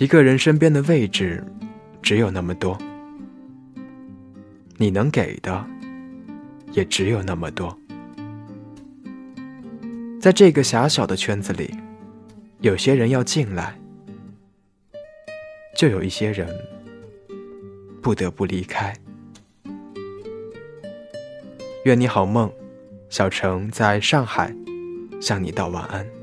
一个人身边的位置只有那么多。你能给的也只有那么多。在这个狭小的圈子里有些人要进来就有一些人不得不离开。愿你好梦小城在上海向你道晚安。